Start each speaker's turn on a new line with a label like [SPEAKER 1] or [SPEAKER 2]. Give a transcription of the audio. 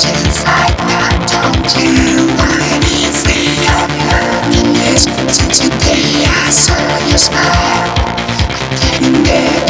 [SPEAKER 1] Smile. I'm getting there.